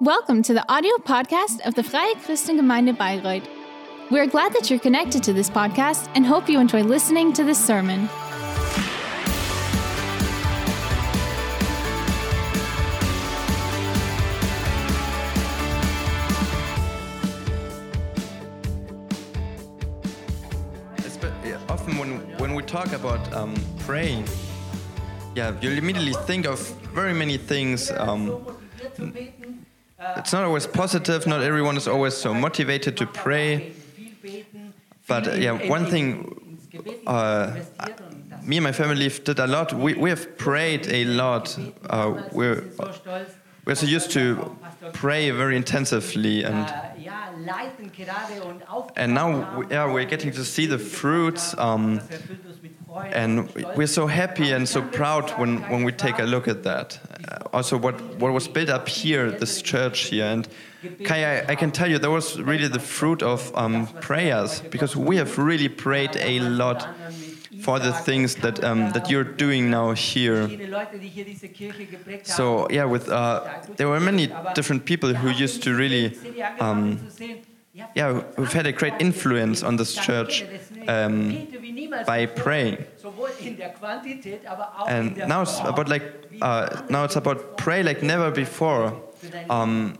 Welcome to the audio podcast of the Freie Christengemeinde Bayreuth. We're glad that you're connected to this podcast and hope you enjoy listening to this sermon. Often when, when we talk about um, praying, yeah, you immediately think of very many things. Um, it's not always positive. Not everyone is always so motivated to pray. But uh, yeah, one thing uh, me and my family did a lot. We, we have prayed a lot. Uh, we're, we're so used to pray very intensively and and now we- yeah, we're getting to see the fruits um, and we're so happy and so proud when, when we take a look at that. Uh, also what, what was built up here this church here and Kai, I, I can tell you that was really the fruit of um, prayers because we have really prayed a lot for the things that, um, that you're doing now here. So yeah, with uh, there were many different people who used to really, um, yeah, who've had a great influence on this church um, by praying. And now it's about like uh, now it's about pray like never before. Um,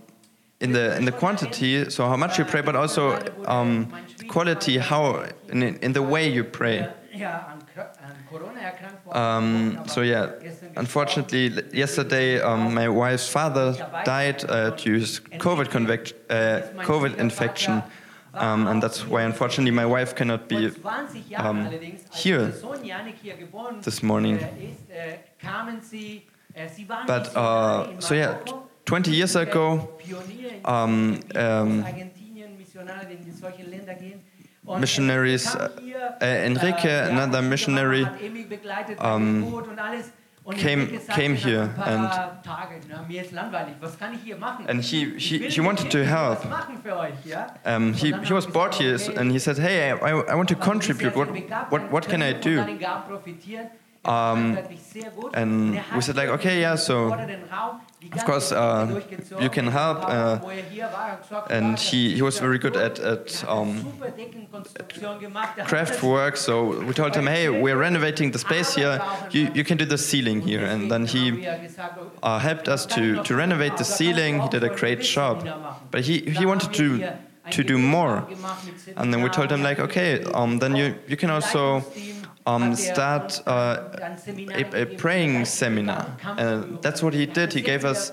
in the in the quantity, so how much you pray, but also um, the quality, how in, in the way you pray. Um, so yeah, unfortunately, yesterday um, my wife's father died uh, due to COVID, uh, COVID infection, um, and that's why unfortunately my wife cannot be um, here this morning. But uh, so yeah, 20 years ago, um, um, missionaries, uh, uh, Enrique, another missionary, um, came came here and and he, he, he wanted to help. Um, he, he was brought here and he said, "Hey, I, I want to contribute. What what what can I do?" Um, and we said like, "Okay, yeah. So of course uh, you can help." Uh, and he, he was very good at at um, craft work. So we told him, "Hey, we're renovating the space here. You you can do the ceiling here." And then he uh, helped us to to renovate the ceiling. He did a great job, but he he wanted to to do more. And then we told him like, okay, um, then you you can also um, start uh, a, a praying seminar. Uh, that's what he did. He gave us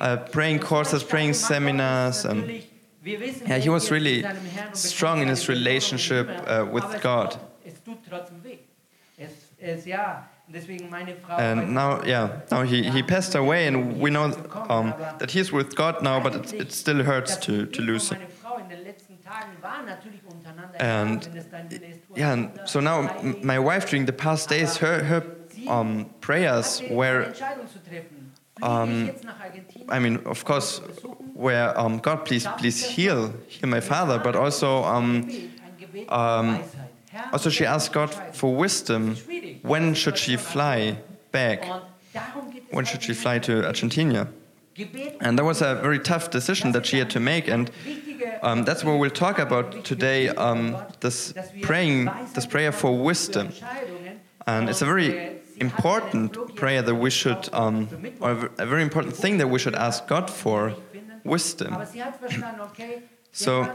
uh, praying courses, praying seminars, and yeah, he was really strong in his relationship uh, with God. And now, yeah, now he, he passed away, and we know um, that he's with God now, but it, it still hurts to, to lose him. And yeah, so now my wife during the past days, her her um, prayers were, um, I mean, of course, where um, God please please heal heal my father, but also um, um, also she asked God for wisdom. When should she fly back? When should she fly to Argentina? And that was a very tough decision that she had to make, and um, that's what we'll talk about today. Um, this praying, this prayer for wisdom, and it's a very important prayer that we should, um, or a very important thing that we should ask God for, wisdom. So,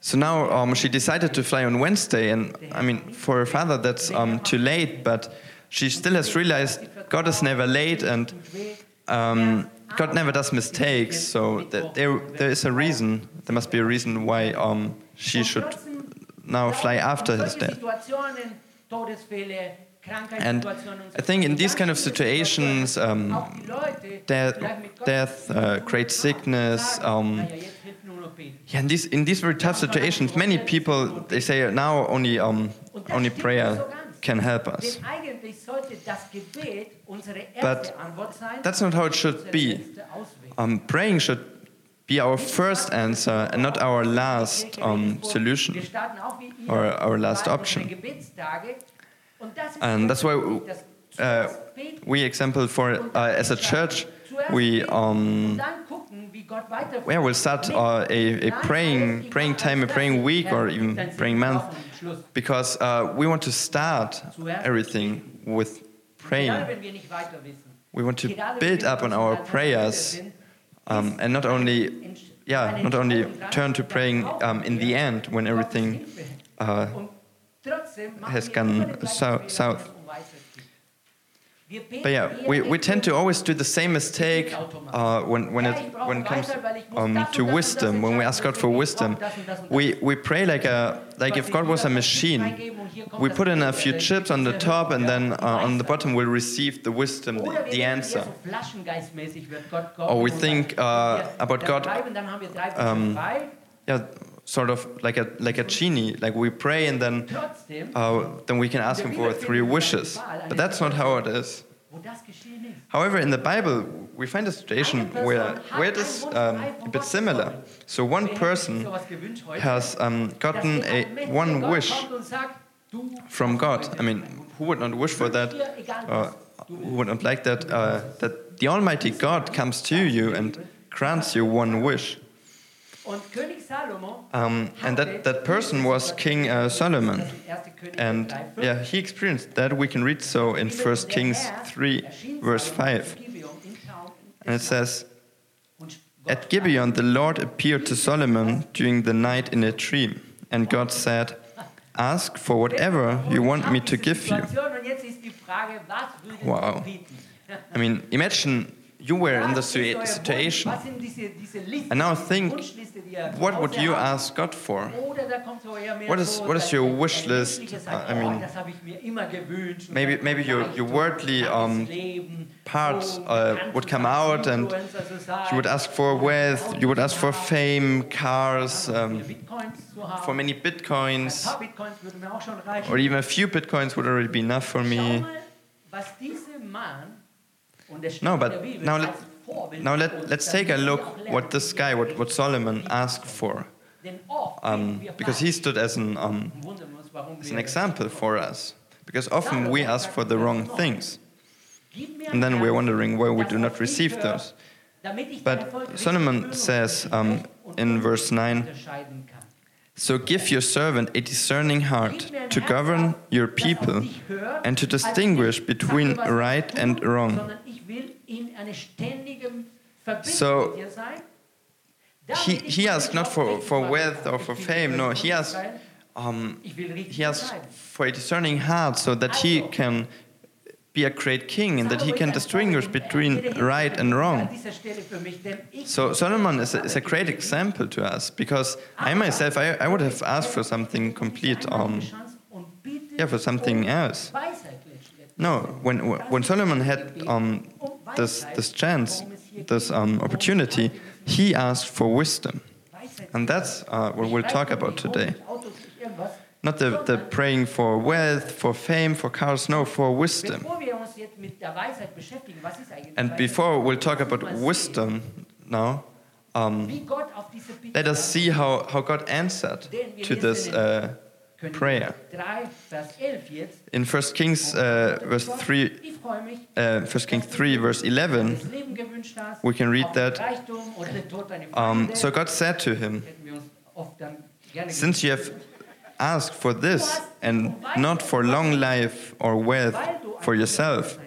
so now um, she decided to fly on Wednesday, and I mean, for her father, that's um, too late. But she still has realized God is never late, and um, God never does mistakes. So th- there, there is a reason. There must be a reason why um, she should now fly after his death. And I think in these kind of situations, um, death, death uh, great sickness, um, yeah, in these in these very tough situations, many people they say now only um, only prayer can help us. But that's not how it should be. Um, praying should be our first answer and not our last um, solution or our last option. And that's why uh, we, example, for uh, as a church, we um, yeah, we'll start uh, a, a praying praying time, a praying week, or even praying month, because uh, we want to start everything with praying. We want to build up on our prayers, um, and not only yeah, not only turn to praying um, in the end when everything uh, has gone so, south. But yeah, we, we tend to always do the same mistake uh, when, when, it, when it comes um, to wisdom, when we ask God for wisdom. We, we pray like, a, like if God was a machine. We put in a few chips on the top, and then uh, on the bottom we'll receive the wisdom, the, the answer. Or we think uh, about God, um, yeah, sort of like a like a genie. Like we pray, and then uh, then we can ask Him for three wishes. But that's not how it is. However, in the Bible, we find a situation where, where it is um, a bit similar. So one person has um, gotten a one wish from God. I mean, who would not wish for that? Uh, who would not like that? Uh, that the Almighty God comes to you and grants you one wish. Um, and that, that person was King uh, Solomon. And yeah, he experienced that. We can read so in 1 Kings 3, verse 5. And it says, At Gibeon, the Lord appeared to Solomon during the night in a dream. And God said, Ask for whatever you want me to give you. Wow. I mean, imagine you were in the situation. And now think, what would you ask God for? What is, what is your wish list? I mean, maybe, maybe your, your worldly um, part uh, would come out and you would ask for wealth, you would ask for fame, cars, um, for many bitcoins, or even a few bitcoins would already be enough for me. No, but now let, now let, let's take a look what this guy, what, what Solomon asked for. Um, because he stood as an, um, as an example for us. Because often we ask for the wrong things. And then we're wondering why we do not receive those. But Solomon says um, in verse 9 So give your servant a discerning heart to govern your people and to distinguish between right and wrong. So he, he asked not for, for wealth or for fame, no, he asked, um, he asked for a discerning heart so that he can be a great king and that he can distinguish between right and wrong. So Solomon is a, is a great example to us because I myself, I, I would have asked for something complete, um, yeah, for something else. No, when, when Solomon had um, this, this chance, this um, opportunity, he asked for wisdom. And that's uh, what we'll talk about today. Not the, the praying for wealth, for fame, for cars, no, for wisdom. And before we'll talk about wisdom now, um, let us see how, how God answered to this uh, prayer. In 1 Kings uh, verse 3, uh, 1 Kings 3 verse 11, we can read that. Um, so God said to him, Since you have asked for this and not for long life or wealth for yourself,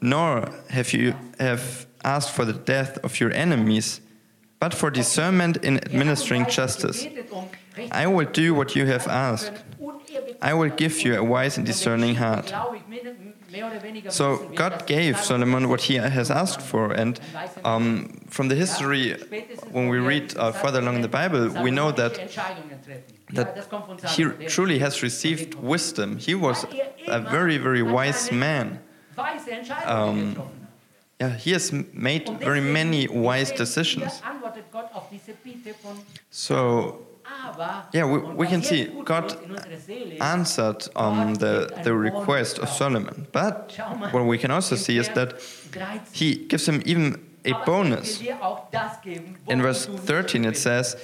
nor have you have asked for the death of your enemies, but for discernment in administering justice. I will do what you have asked. I will give you a wise and discerning heart. So God gave Solomon what he has asked for, and um, from the history, when we read uh, further along in the Bible, we know that that he truly has received wisdom. He was a very, very wise man. Um, yeah, he has made very many wise decisions. So yeah, we, we can see God answered um, the, the request of Solomon. But what we can also see is that he gives him even a bonus. In verse 13 it says,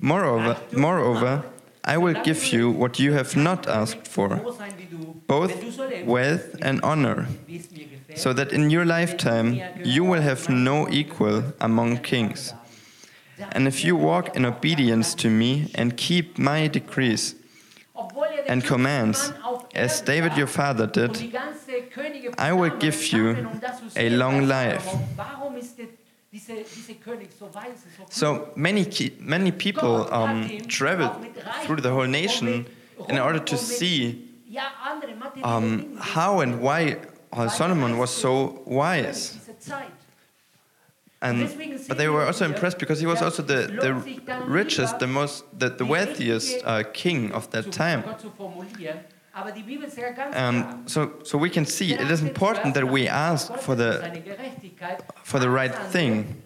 Moreover, moreover, I will give you what you have not asked for, both wealth and honor, so that in your lifetime you will have no equal among kings. And if you walk in obedience to me and keep my decrees and commands, as David your father did, I will give you a long life. So many, many people um, traveled through the whole nation in order to see um, how and why Solomon was so wise. And, but they were also impressed because he was also the, the richest, the most, the, the wealthiest uh, king of that time. Um, so, so we can see it is important that we ask for the for the right thing.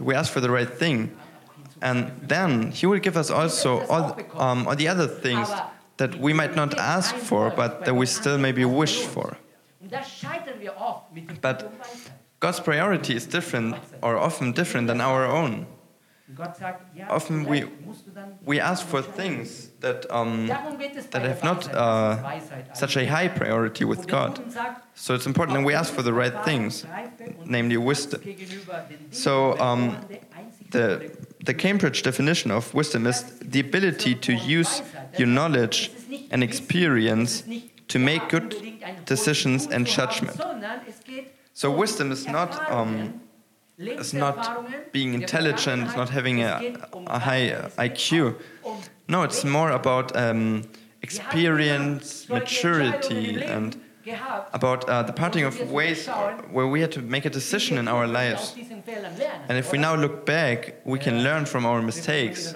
We ask for the right thing, and then He will give us also all, um, all the other things that we might not ask for, but that we still maybe wish for. But God's priority is different, or often different than our own. Often we, we ask for things that, um, that have not uh, such a high priority with God. So it's important that we ask for the right things, namely wisdom. So um, the, the Cambridge definition of wisdom is the ability to use your knowledge and experience to make good decisions and judgment. So wisdom is not um, is not being intelligent, it's not having a, a high IQ. No, it's more about um, experience, maturity, and about uh, the parting of ways where we had to make a decision in our lives. And if we now look back, we can learn from our mistakes.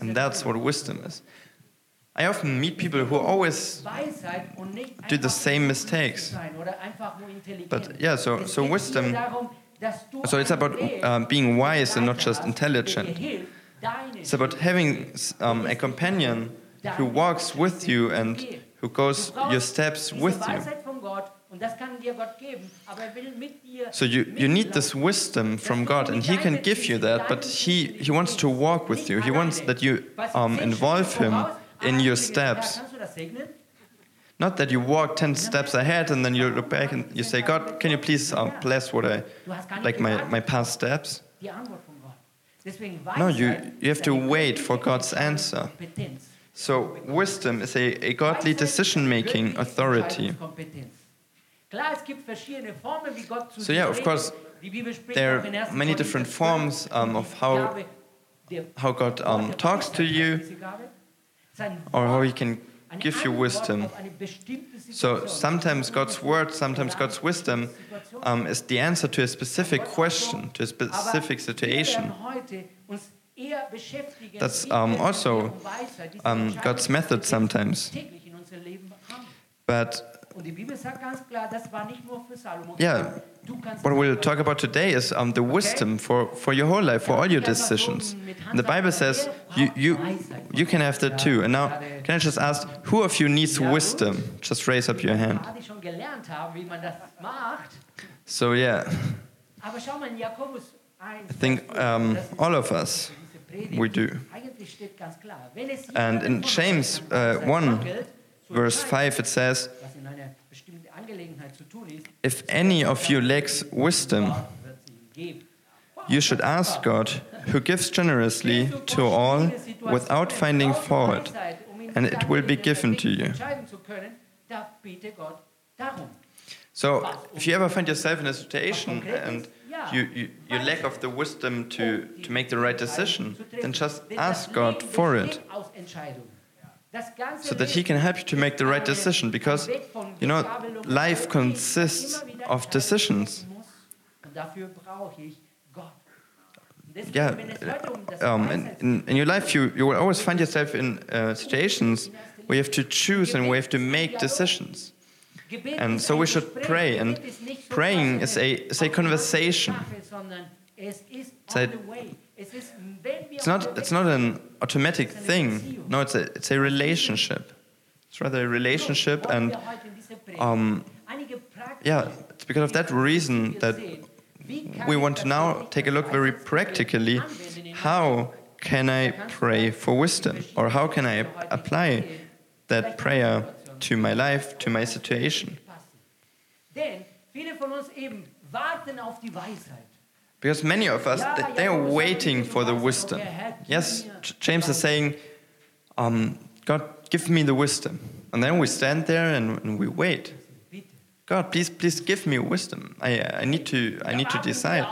And that's what wisdom is. I often meet people who always do the same mistakes. But yeah, so, so wisdom so it's about um, being wise and not just intelligent. It's about having um, a companion who walks with you and who goes your steps with you. So you, you need this wisdom from God, and He can give you that, but He, he wants to walk with you. He wants that you um, involve Him in your steps. Not that you walk 10 steps ahead and then you look back and you say, God, can you please uh, bless what I, like my, my past steps? No, you, you have to wait for God's answer. So, wisdom is a, a godly decision making authority. So, yeah, of course, there are many different forms um, of how, how God um, talks to you or how He can give you wisdom. So sometimes God's word, sometimes God's wisdom um, is the answer to a specific question, to a specific situation. That's um, also um, God's method sometimes. But yeah, what we'll talk about today is um, the wisdom for, for your whole life, for all your decisions. And the Bible says you, you, you can have that too. And now, can I just ask, who of you needs wisdom? Just raise up your hand. So, yeah. I think um, all of us, we do. And in James uh, 1, verse 5, it says, if any of you lacks wisdom, you should ask God, who gives generously to all without finding fault, and it will be given to you. So, if you ever find yourself in a situation and you, you, you lack of the wisdom to, to make the right decision, then just ask God for it so that he can help you to make the right decision because you know life consists of decisions. Yeah um, in, in, your life you, you will always find yourself in uh, situations where you have to choose and where you have to make decisions. And so we should pray and praying is a, is a conversation. It's a, it's not, it's not an automatic thing. No, it's a, it's a relationship. It's rather a relationship, and um, yeah, it's because of that reason that we want to now take a look very practically how can I pray for wisdom? Or how can I apply that prayer to my life, to my situation? Because many of us, they are waiting for the wisdom. Yes, James is saying, um, God, give me the wisdom. And then we stand there and, and we wait. God, please, please give me wisdom. I, I need to, I need to decide.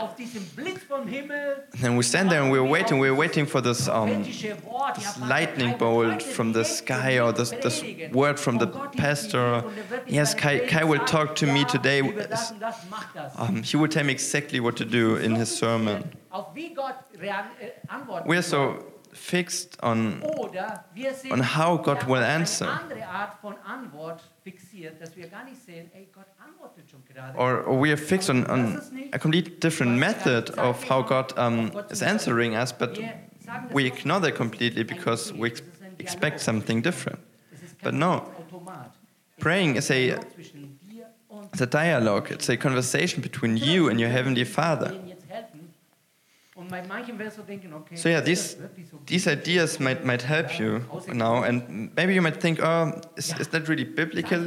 And we stand there and we're waiting. We're waiting for this, um, this lightning bolt from the sky or this, this word from the pastor. Yes, Kai, Kai will talk to me today. Um, he will tell me exactly what to do in his sermon. We're so fixed on, on how God will answer. Or, or we are fixed on, on a complete different method of how God um, is answering us, but we ignore that completely because we ex expect something different. But no, praying is a, it's a dialogue, it's a conversation between you and your Heavenly Father. So yeah, these these ideas might might help you now, and maybe you might think, oh, is, is that really biblical?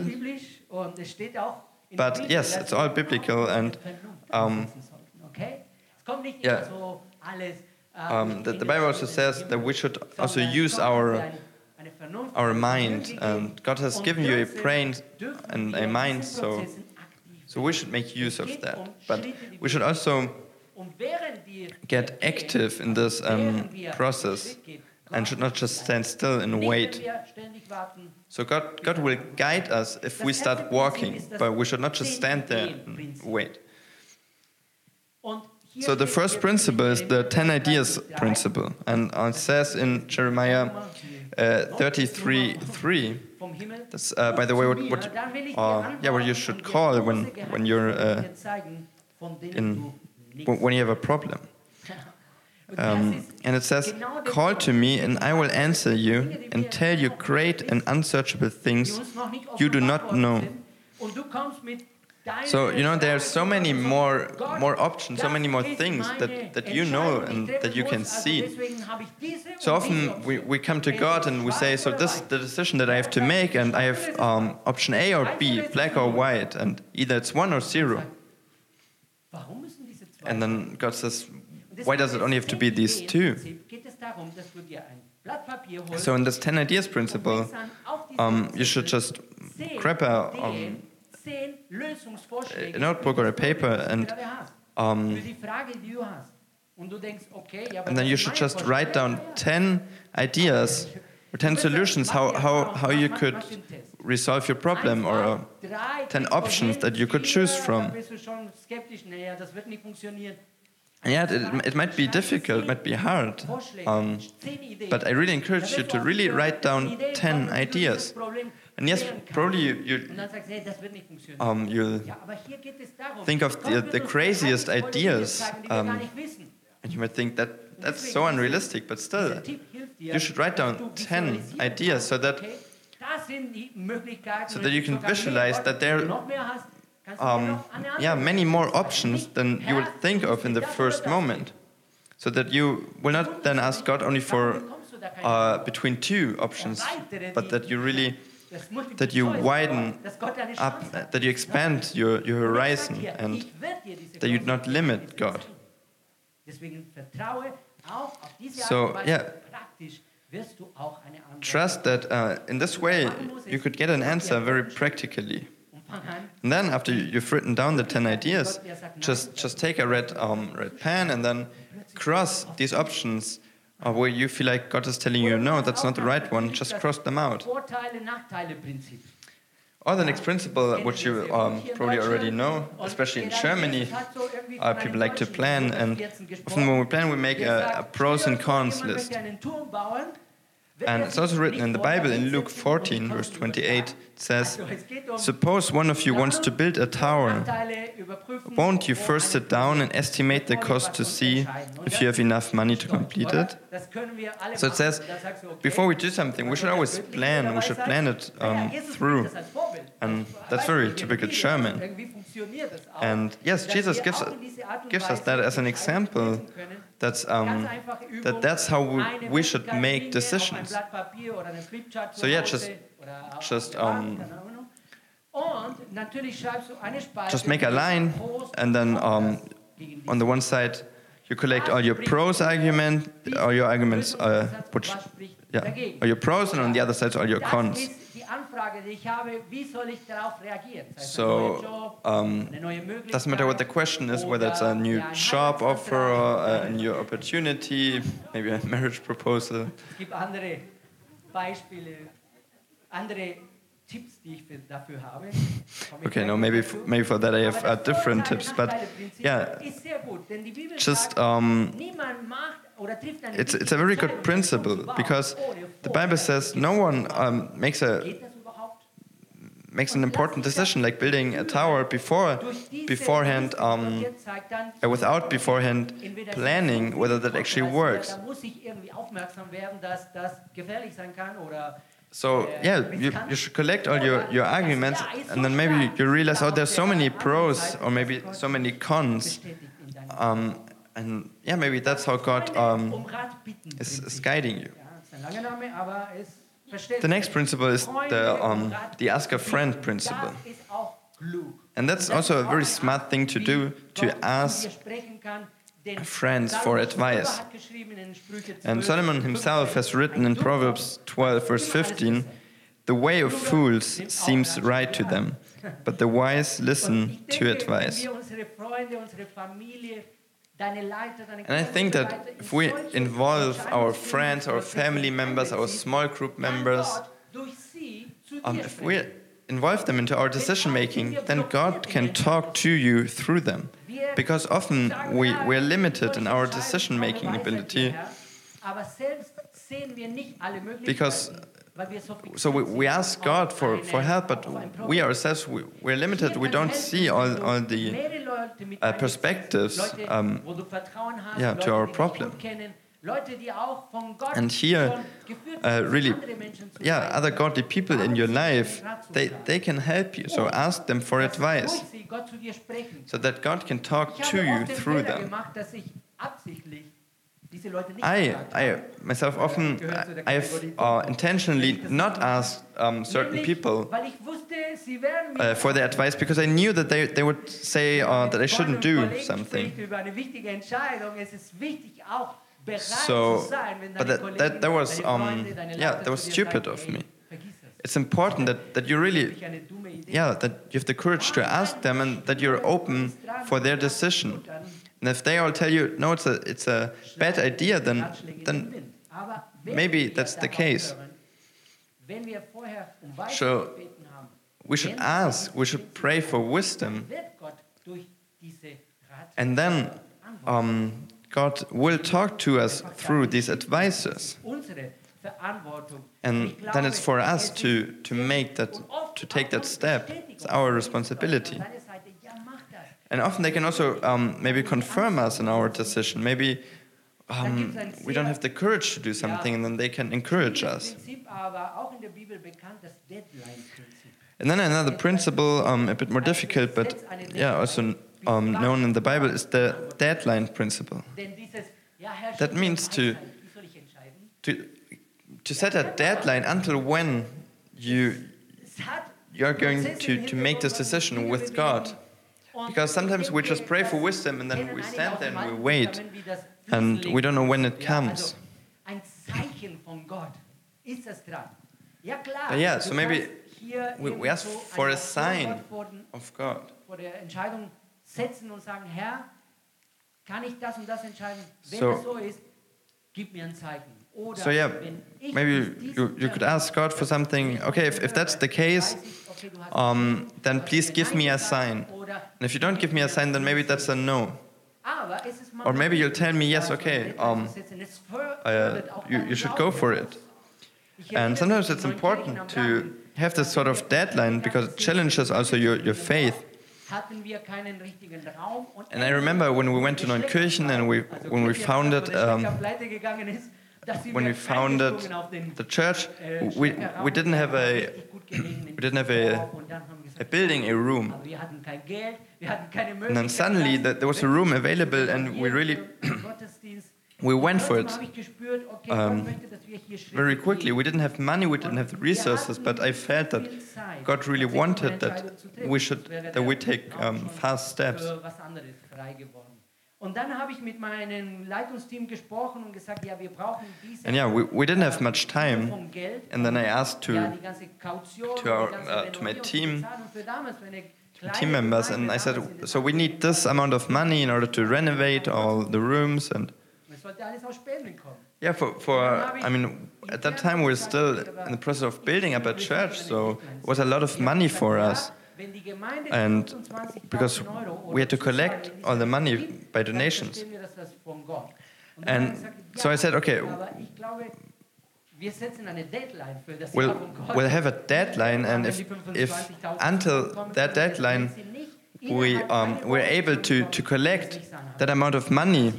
But yes, it's all biblical, and um, yeah, um, the, the Bible also says that we should also use our our mind, and God has given you a brain and a mind, so so we should make use of that. But we should also get active in this um, process and should not just stand still and wait. So God, God will guide us if we start walking, but we should not just stand there and wait. So the first principle is the 10 ideas principle. And it says in Jeremiah uh, 33 3, that's, uh, by the way, what, what, uh, yeah, what you should call when, when you're uh, in when you have a problem. Um, and it says, Call to me, and I will answer you and tell you great and unsearchable things you do not know. So, you know, there are so many more, more options, so many more things that, that you know and that you can see. So often we, we come to God and we say, So, this is the decision that I have to make, and I have um, option A or B, black or white, and either it's one or zero. And then God says, why does it only have to be these two? So in this 10 ideas principle, um, you should just grab a, um, a notebook or a paper and um, and then you should just write down 10 ideas or 10 solutions how, how, how you could resolve your problem or uh, 10 options that you could choose from. Yeah, it, it might be difficult, it might be hard, um, but I really encourage you to really write down 10 ideas. And yes, probably you, you, um, you think of the, the craziest ideas, um, and you might think that that's so unrealistic, but still, you should write down 10 ideas so that so that you can visualize that there um, yeah, many more options than you would think of in the first moment. So that you will not then ask God only for uh, between two options, but that you really that you widen up, that you expand your, your horizon, and that you do not limit God. So, yeah, trust that uh, in this way you could get an answer very practically. And then after you've written down the 10 ideas, just, just take a red, um, red pen and then cross these options uh, where you feel like God is telling you, no, that's not the right one, just cross them out. Or the next principle, which you um, probably already know, especially in Germany, uh, people like to plan, and often when we plan, we make a, a pros and cons list. And it's also written in the Bible in Luke 14, verse 28, it says, Suppose one of you wants to build a tower. Won't you first sit down and estimate the cost to see if you have enough money to complete it? So it says, before we do something, we should always plan, we should plan it um, through. And that's very typical German. And yes, Jesus gives, gives us that as an example that's um, that that's how we, we should make decisions. So yeah, just just um, just make a line, and then um, on the one side you collect all your pros argument, all your arguments, uh, which, yeah, all your pros, and on the other side all your cons. So, um, doesn't matter what the question is, whether it's a new job offer or a new opportunity, maybe a marriage proposal. Okay, no, maybe maybe for that I have uh, different tips, but yeah, just um, it's it's a very good principle because the Bible says no one um, makes a makes an important decision like building a tower before beforehand um, uh, without beforehand planning whether that actually works. So yeah, you, you should collect all your, your arguments and then maybe you realize, oh, there's so many pros or maybe so many cons. Um, and yeah, maybe that's how God um, is, is, guiding you. The next principle is the, um, the ask a friend principle. And that's also a very smart thing to do, to ask friends for advice. And Solomon himself has written in Proverbs 12, verse 15 The way of fools seems right to them, but the wise listen to advice. And I think that if we involve our friends, our family members, our small group members, um, if we involve them into our decision making, then God can talk to you through them. because often we, we're limited in our decision making ability because so we, we ask God for, for help, but we ourselves, we, we're limited. We don't see all, all the uh, perspectives um, yeah, to our problem. And here, uh, really, yeah, other godly people in your life, they, they can help you. So ask them for advice so that God can talk to you through them. I, I myself often I have uh, intentionally not asked um, certain people uh, for their advice because I knew that they, they would say uh, that I shouldn't do something. So, but that, that, that was, um, yeah, that was stupid of me. It's important that, that you really, yeah, that you have the courage to ask them and that you're open for their decision. And if they all tell you, no, it's a, it's a bad idea, then, then maybe that's the case. So we should ask, we should pray for wisdom. And then um, God will talk to us through these advices. And then it's for us to, to make that, to take that step. It's our responsibility. And often they can also um, maybe confirm us in our decision. Maybe um, we don't have the courage to do something, and then they can encourage us. And then another principle, um, a bit more difficult, but yeah, also um, known in the Bible is the deadline principle. That means to, to, to set a deadline until when you, you're going to, to make this decision with God. Because sometimes we just pray for wisdom and then we stand there and we wait and we don't know when it comes. Yeah, so maybe we, we ask for a sign of God so, so yeah, maybe you, you could ask God for something. Okay, if, if that's the case, um, then please give me a sign. And if you don't give me a sign, then maybe that's a no. Or maybe you'll tell me, yes, okay, um, uh, you, you should go for it. And sometimes it's important to have this sort of deadline because it challenges also your, your faith. And I remember when we went to Neunkirchen and we, when we founded, um, when we founded the church, äh, we, we didn't have a, we didn't have a, a building, a room. And then suddenly the, there was a room available and we really we went for it Trotzdem habe ich gespürt, okay, um, Gott möchte, dass wir hier Schritte very quickly. We didn't have money, we didn't have the resources, but I felt that God really wanted that we should that we take um, fast steps. Und dann habe ich mit meinem Leitungsteam gesprochen und gesagt, ja, wir brauchen diese And yeah, we, we didn't have much time. And then I asked ja, to to our, uh, to my team, team members, and I said, so we need this amount of money in order to renovate all the rooms and. Yeah, for, for I mean, at that time we were still in the process of building up a church, so it was a lot of money for us. Wenn die Gemeinde And because we had to collect all the money by donations. verstehen wir, dass das von Gott. Und dann And habe ich gesagt, so I said, okay, aber ich glaube, wir setzen eine Deadline für das We'll, Jahr von Gott. we'll have a deadline, and if, if until that deadline we um, we're able to, to collect that amount of money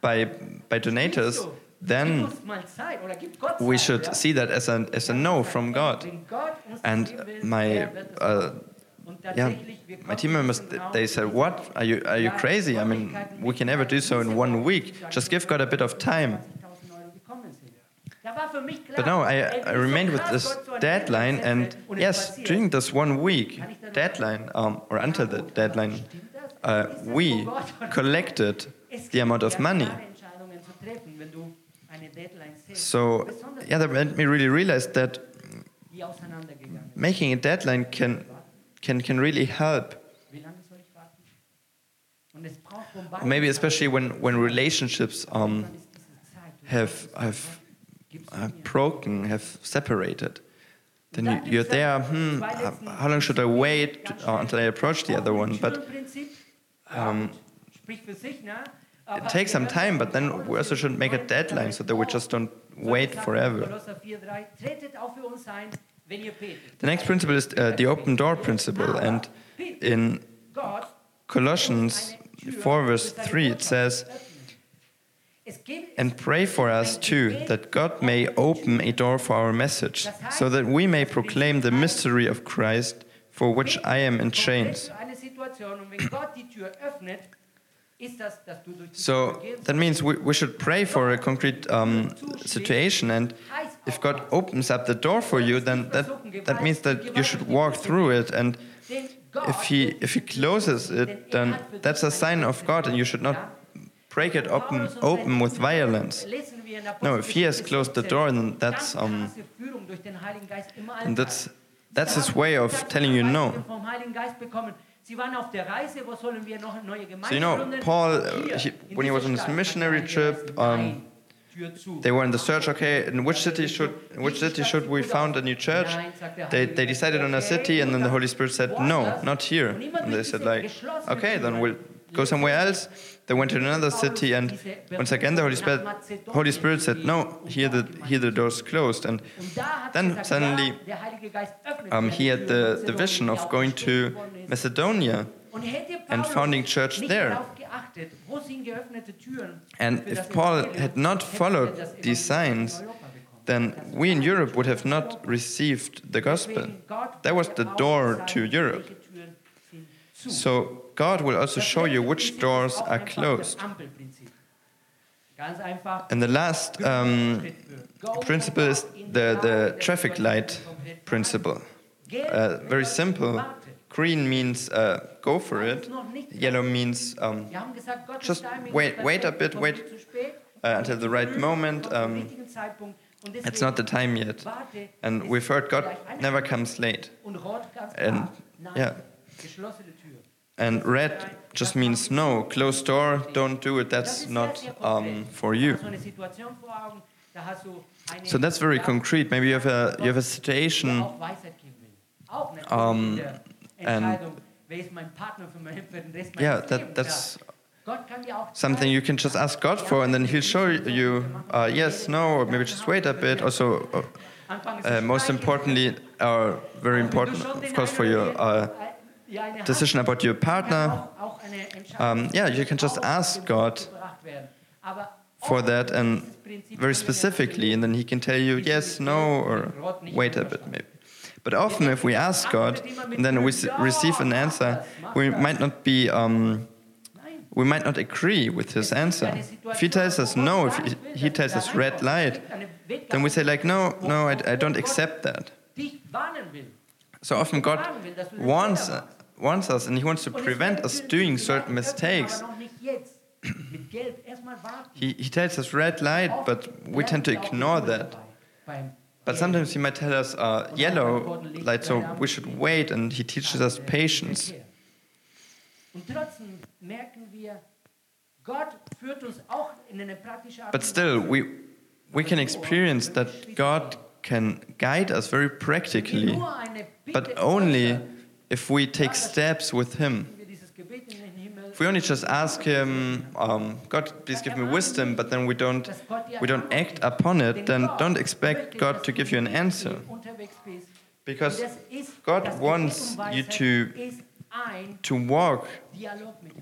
by, by donators, then uns mal Zeit oder gib Gott we should see that as a, as a no from God. Wenn Gott uns das And my, uh, yeah, my team members, they said, what? Are you, are you crazy? I mean, we can never do so in one week. Just give God a bit of time. 20.000 Euro gekommen sind. Da war für mich klar, But no, I, I das ist so remained with this Gott so eine deadline, and setzt und es yes, during this one week deadline, um, or until the deadline, uh, we collected the amount of money. So, yeah, that made me really realize that die auseinandergegangen sind. making a deadline can, can, can really help. Wie lange soll ich warten? Und es braucht von beiden Maybe especially when, when relationships um, Dann ist diese Zeit. have, have uh, broken, have separated. Then you, you're there, hmm, how, how long should I wait uh, until I approach the other one? But um, it takes some time, but then we also shouldn't make a deadline so that we just don't wait forever. The next principle is uh, the open door principle, and in Colossians 4, verse 3, it says, And pray for us too, that God may open a door for our message, so that we may proclaim the mystery of Christ, for which I am in chains. So that means we, we should pray for a concrete um, situation, and if God opens up the door for you, then that, that means that you should walk through it. And if he, if he closes it, then that's a sign of God, and you should not break it open, open with violence. No, if he has closed the door, then that's um, and that's that's his way of telling you no. So you know, Paul, uh, he, when he was on his missionary trip, um, they were in the search. Okay, in which city should in which city should we found a new church? They they decided on a city, and then the Holy Spirit said, no, not here. And they said like, okay, then we'll go somewhere else. They went to another city, and once again the Holy Spirit, Holy Spirit said, "No, here the here the doors closed." And then suddenly, um, he had the, the vision of going to Macedonia and founding church there. And if Paul had not followed these signs, then we in Europe would have not received the gospel. That was the door to Europe. So God will also show you which doors are closed. And the last um, principle is the, the traffic light principle. Uh, very simple. Green means uh, go for it. Yellow means um, just wait, wait a bit, wait uh, until the right moment. Um, it's not the time yet. And we've heard God never comes late. And yeah. And red just means no, closed door, don't do it, that's not um, for you. So that's very concrete. Maybe you have a, you have a situation um, and yeah, that, that's something you can just ask God for, and then He'll show you uh, yes, no, or maybe just wait a bit. Also, uh, most importantly, or very important, of course, for your uh, decision about your partner, um, yeah, you can just ask God for that and very specifically, and then He can tell you yes, no, or wait a bit, maybe. But often, if we ask God and then we receive an answer, we might not be, um, we might not agree with his answer. If he tells us no, if he, tells us red light, then we say like, no, no, I, I don't accept that. dich warnen will. So often God warns, warns us and he wants to prevent us doing certain mistakes. Aber noch nicht jetzt. Mit Geld erstmal warten. He, he tells us red light, but we tend to ignore that. But sometimes he might tell us uh, yellow light, so we should wait, and he teaches us patience. Verkehr. Und trotzdem merken wir, Gott führt uns auch in eine praktische Art But still, we, we can experience that God can guide us very practically, Nur eine Bitte but only if we take steps with Him. If we only just ask Him, um, God, please give me wisdom, but then we don't, we don't act upon it, then don't expect God to give you an answer. Because God wants you to, to walk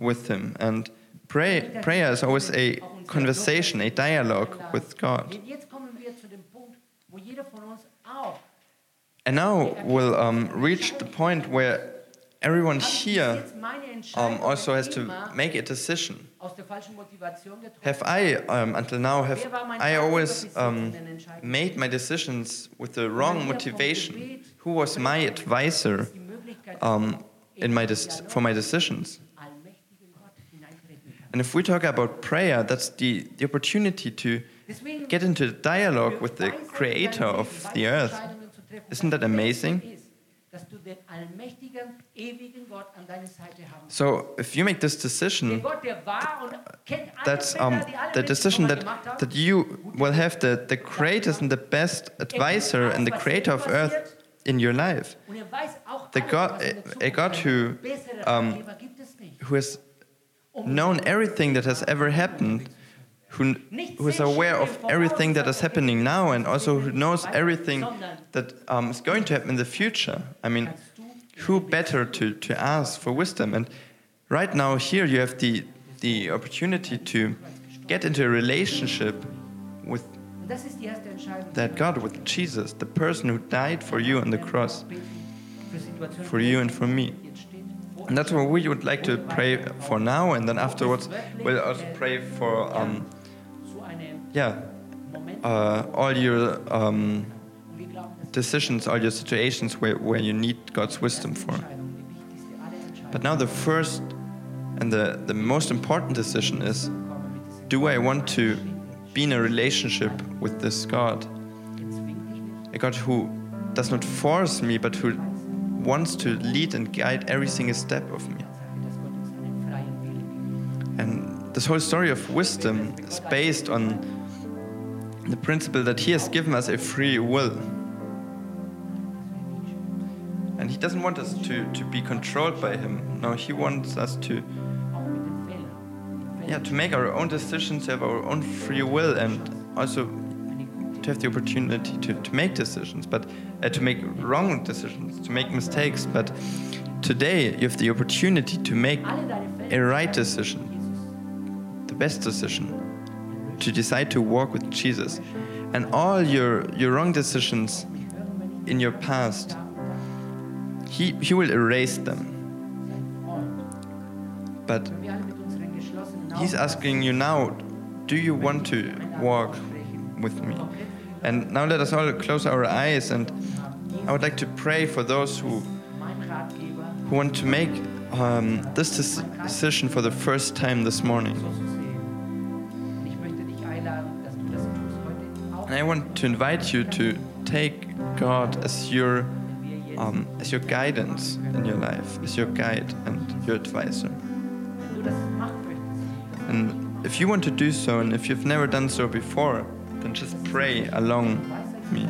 with Him. And pray, prayer is always a conversation, a dialogue with God. And now we'll um, reach the point where everyone here um, also has to make a decision. Have I, um, until now, have I always um, made my decisions with the wrong motivation? Who was my advisor um, in my for my decisions? And if we talk about prayer, that's the, the opportunity to get into dialogue with the creator of the earth. Entscheidungen zu treffen. Isn't that amazing? Ist, dass du den allmächtigen, ewigen Gott an deiner Seite haben So if you make this decision, Gott, der war und kennt alle that's um, the decision that, that you will have the, the greatest and the best advisor and the creator of earth in your life, er The God- was in der a- a God who, um, Ratgeber gibt es nicht. who has known everything that has ever happened, who, who is aware of everything that is happening now, and also who knows everything that um, is going to happen in the future. I mean, who better to, to ask for wisdom? And right now, here you have the, the opportunity to get into a relationship with Und das ist die erste Entscheidung. that God, with Jesus, the person who died for you on the cross, for you and for me. die entstehen. Wo And that's what we would like to pray for now, and then afterwards we'll also pray for um, yeah uh, all your um, Und wir glauben, dass decisions, all your situations where, where you need God's wisdom for. die Entscheidung, die wichtigste aller Entscheidungen, But now the first and the, the most important decision is kommen mit diesem do I want to be in a relationship with this God? Jetzt zwingt dich nicht. A God who does not force me, but who wants to lead and guide every single step of me. Tatsache, dass Gott uns einen freien Willen gibt. And this whole story of wisdom is based on the principle that He has given us a free will. And He doesn't want us to, to be controlled by Him. No, He wants us to, yeah, to make our own decisions, to have our own free will, and also to have the opportunity to, to make decisions, but uh, to make wrong decisions, to make mistakes. But today you have the opportunity to make a right decision, the best decision, to decide to walk with Jesus. And all your, your wrong decisions in your past, he, he will erase them. But he's asking you now, do you want to walk with me? And now let us all close our eyes and I would like to pray for those who, who want to make um, this decision for the first time this morning. And I want to invite you to take God as your um, as your guidance in your life, as your guide and your advisor. And if you want to do so, and if you've never done so before, then just pray along me,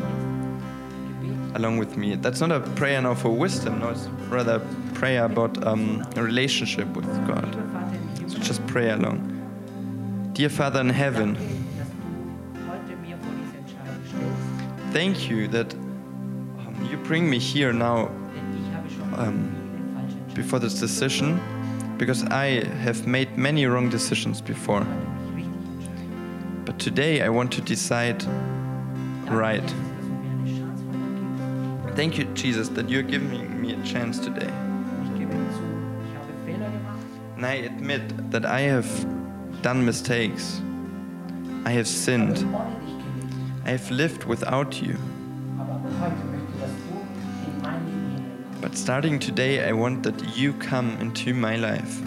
along with me. That's not a prayer now for wisdom, no, it's rather a prayer about um, a relationship with God. So just pray along. Dear Father in heaven, thank you that um, you bring me here now Um, before this decision because I have made many wrong decisions before. But today I want to decide right. Thank you, Jesus, that you're giving me a chance today. And I admit that I have done mistakes. I have sinned. I have lived without you. But starting today, I want that you come into my life.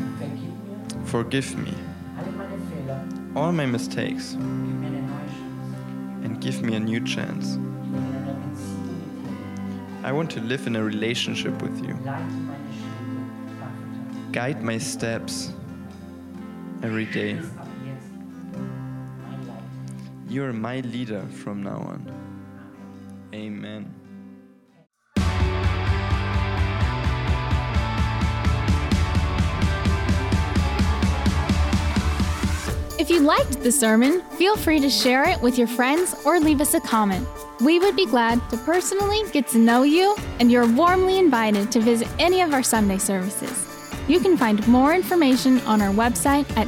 Forgive me all my mistakes and give me a new chance. I want to live in a relationship with you. Guide my steps every day. Leiter. You are my leader from now on. Amen. If you liked the sermon, feel free to share it with your friends or leave us a comment. We would be glad to personally get to know you, and you're warmly invited to visit any of our Sunday services. You can find more information on our website at